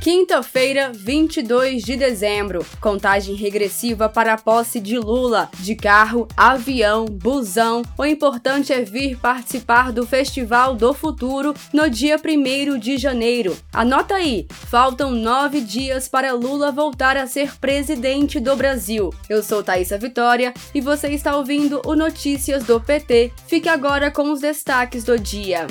Quinta-feira, 22 de dezembro. Contagem regressiva para a posse de Lula. De carro, avião, busão. O importante é vir participar do Festival do Futuro no dia 1 de janeiro. Anota aí: faltam nove dias para Lula voltar a ser presidente do Brasil. Eu sou Thaisa Vitória e você está ouvindo o Notícias do PT. Fique agora com os destaques do dia.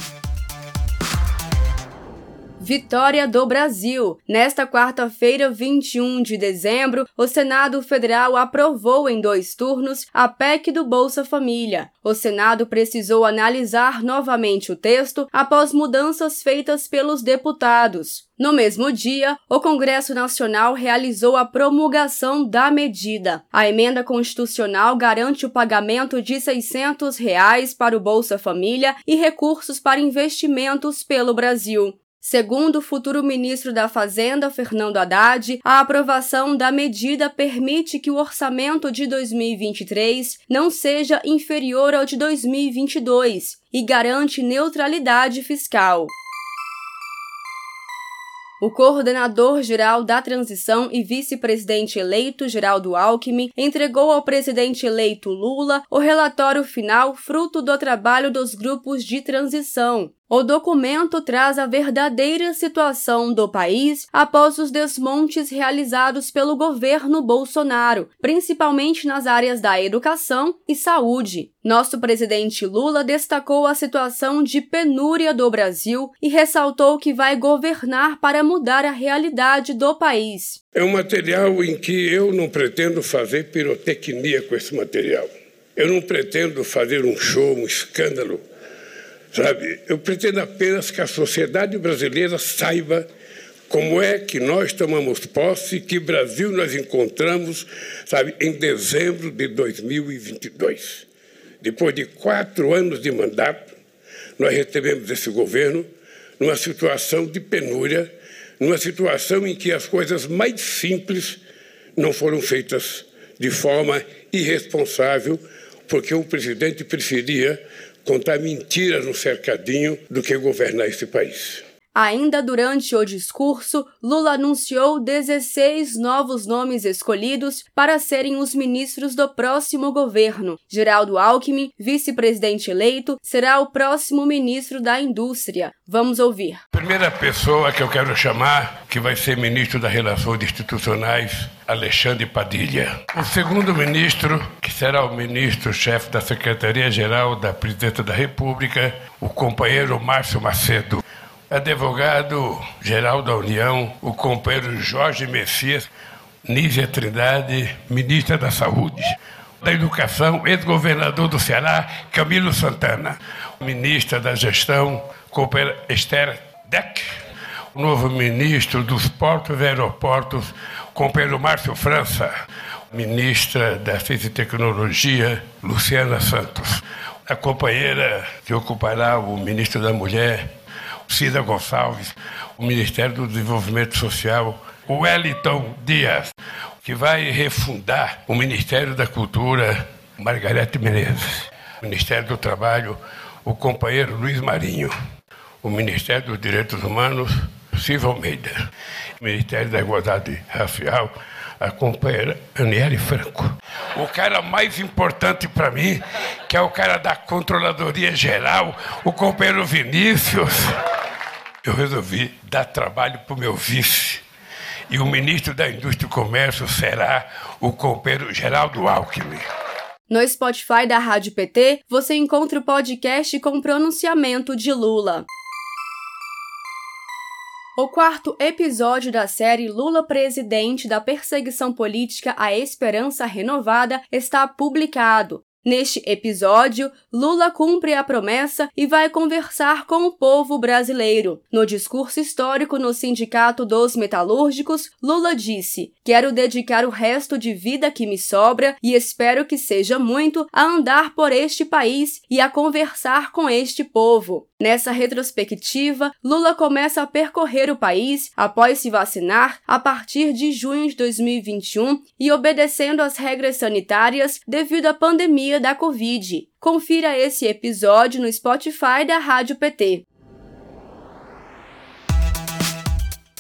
Vitória do Brasil. Nesta quarta-feira, 21 de dezembro, o Senado Federal aprovou em dois turnos a PEC do Bolsa Família. O Senado precisou analisar novamente o texto após mudanças feitas pelos deputados. No mesmo dia, o Congresso Nacional realizou a promulgação da medida. A emenda constitucional garante o pagamento de 600 reais para o Bolsa Família e recursos para investimentos pelo Brasil. Segundo o futuro ministro da Fazenda, Fernando Haddad, a aprovação da medida permite que o orçamento de 2023 não seja inferior ao de 2022 e garante neutralidade fiscal. O coordenador-geral da transição e vice-presidente eleito, Geraldo Alckmin, entregou ao presidente eleito Lula o relatório final fruto do trabalho dos grupos de transição, o documento traz a verdadeira situação do país após os desmontes realizados pelo governo Bolsonaro, principalmente nas áreas da educação e saúde. Nosso presidente Lula destacou a situação de penúria do Brasil e ressaltou que vai governar para mudar a realidade do país. É um material em que eu não pretendo fazer pirotecnia com esse material. Eu não pretendo fazer um show, um escândalo Sabe, eu pretendo apenas que a sociedade brasileira saiba como é que nós tomamos posse, que Brasil nós encontramos, sabe, em dezembro de 2022. Depois de quatro anos de mandato, nós recebemos esse governo numa situação de penúria, numa situação em que as coisas mais simples não foram feitas de forma irresponsável, porque o presidente preferia contar mentiras no cercadinho do que governar esse país. Ainda durante o discurso, Lula anunciou 16 novos nomes escolhidos para serem os ministros do próximo governo. Geraldo Alckmin, vice-presidente eleito, será o próximo ministro da Indústria. Vamos ouvir. Primeira pessoa que eu quero chamar, que vai ser ministro das Relações Institucionais, Alexandre Padilha. O segundo ministro, que será o ministro-chefe da Secretaria-Geral da Presidência da República, o companheiro Márcio Macedo advogado-geral da União, o companheiro Jorge Messias, Nízia Trindade, ministra da Saúde, da Educação, ex-governador do Ceará, Camilo Santana, ministra da Gestão, companheira Esther Deck, o novo ministro dos Portos e Aeroportos, companheiro Márcio França, ministra da Ciência e Tecnologia, Luciana Santos, a companheira que ocupará o ministro da Mulher, Cida Gonçalves, o Ministério do Desenvolvimento Social, o Wellington Dias, que vai refundar o Ministério da Cultura, Margarete Menezes, o Ministério do Trabalho, o companheiro Luiz Marinho, o Ministério dos Direitos Humanos, Silvio Almeida, o Ministério da Igualdade Racial, a companheira Aniele Franco. O cara mais importante para mim, que é o cara da Controladoria Geral, o companheiro Vinícius eu resolvi dar trabalho para o meu vice. E o ministro da Indústria e Comércio será o companheiro Geraldo Alckmin. No Spotify da Rádio PT, você encontra o podcast com pronunciamento de Lula. O quarto episódio da série Lula Presidente da Perseguição Política à Esperança Renovada está publicado. Neste episódio, Lula cumpre a promessa e vai conversar com o povo brasileiro. No discurso histórico no Sindicato dos Metalúrgicos, Lula disse: Quero dedicar o resto de vida que me sobra e espero que seja muito a andar por este país e a conversar com este povo. Nessa retrospectiva, Lula começa a percorrer o país após se vacinar a partir de junho de 2021 e obedecendo às regras sanitárias devido à pandemia da Covid. Confira esse episódio no Spotify da Rádio PT.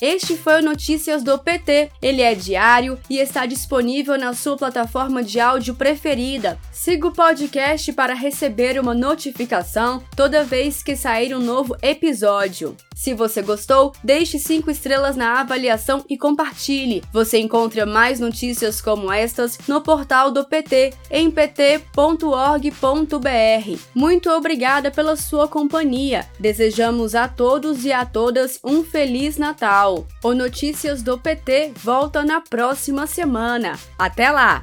Este foi o Notícias do PT. Ele é diário e está disponível na sua plataforma de áudio preferida. Siga o podcast para receber uma notificação toda vez que sair um novo episódio. Se você gostou, deixe 5 estrelas na avaliação e compartilhe. Você encontra mais notícias como estas no portal do PT em pt.org.br. Muito obrigada pela sua companhia. Desejamos a todos e a todas um feliz Natal. O Notícias do PT volta na próxima semana. Até lá!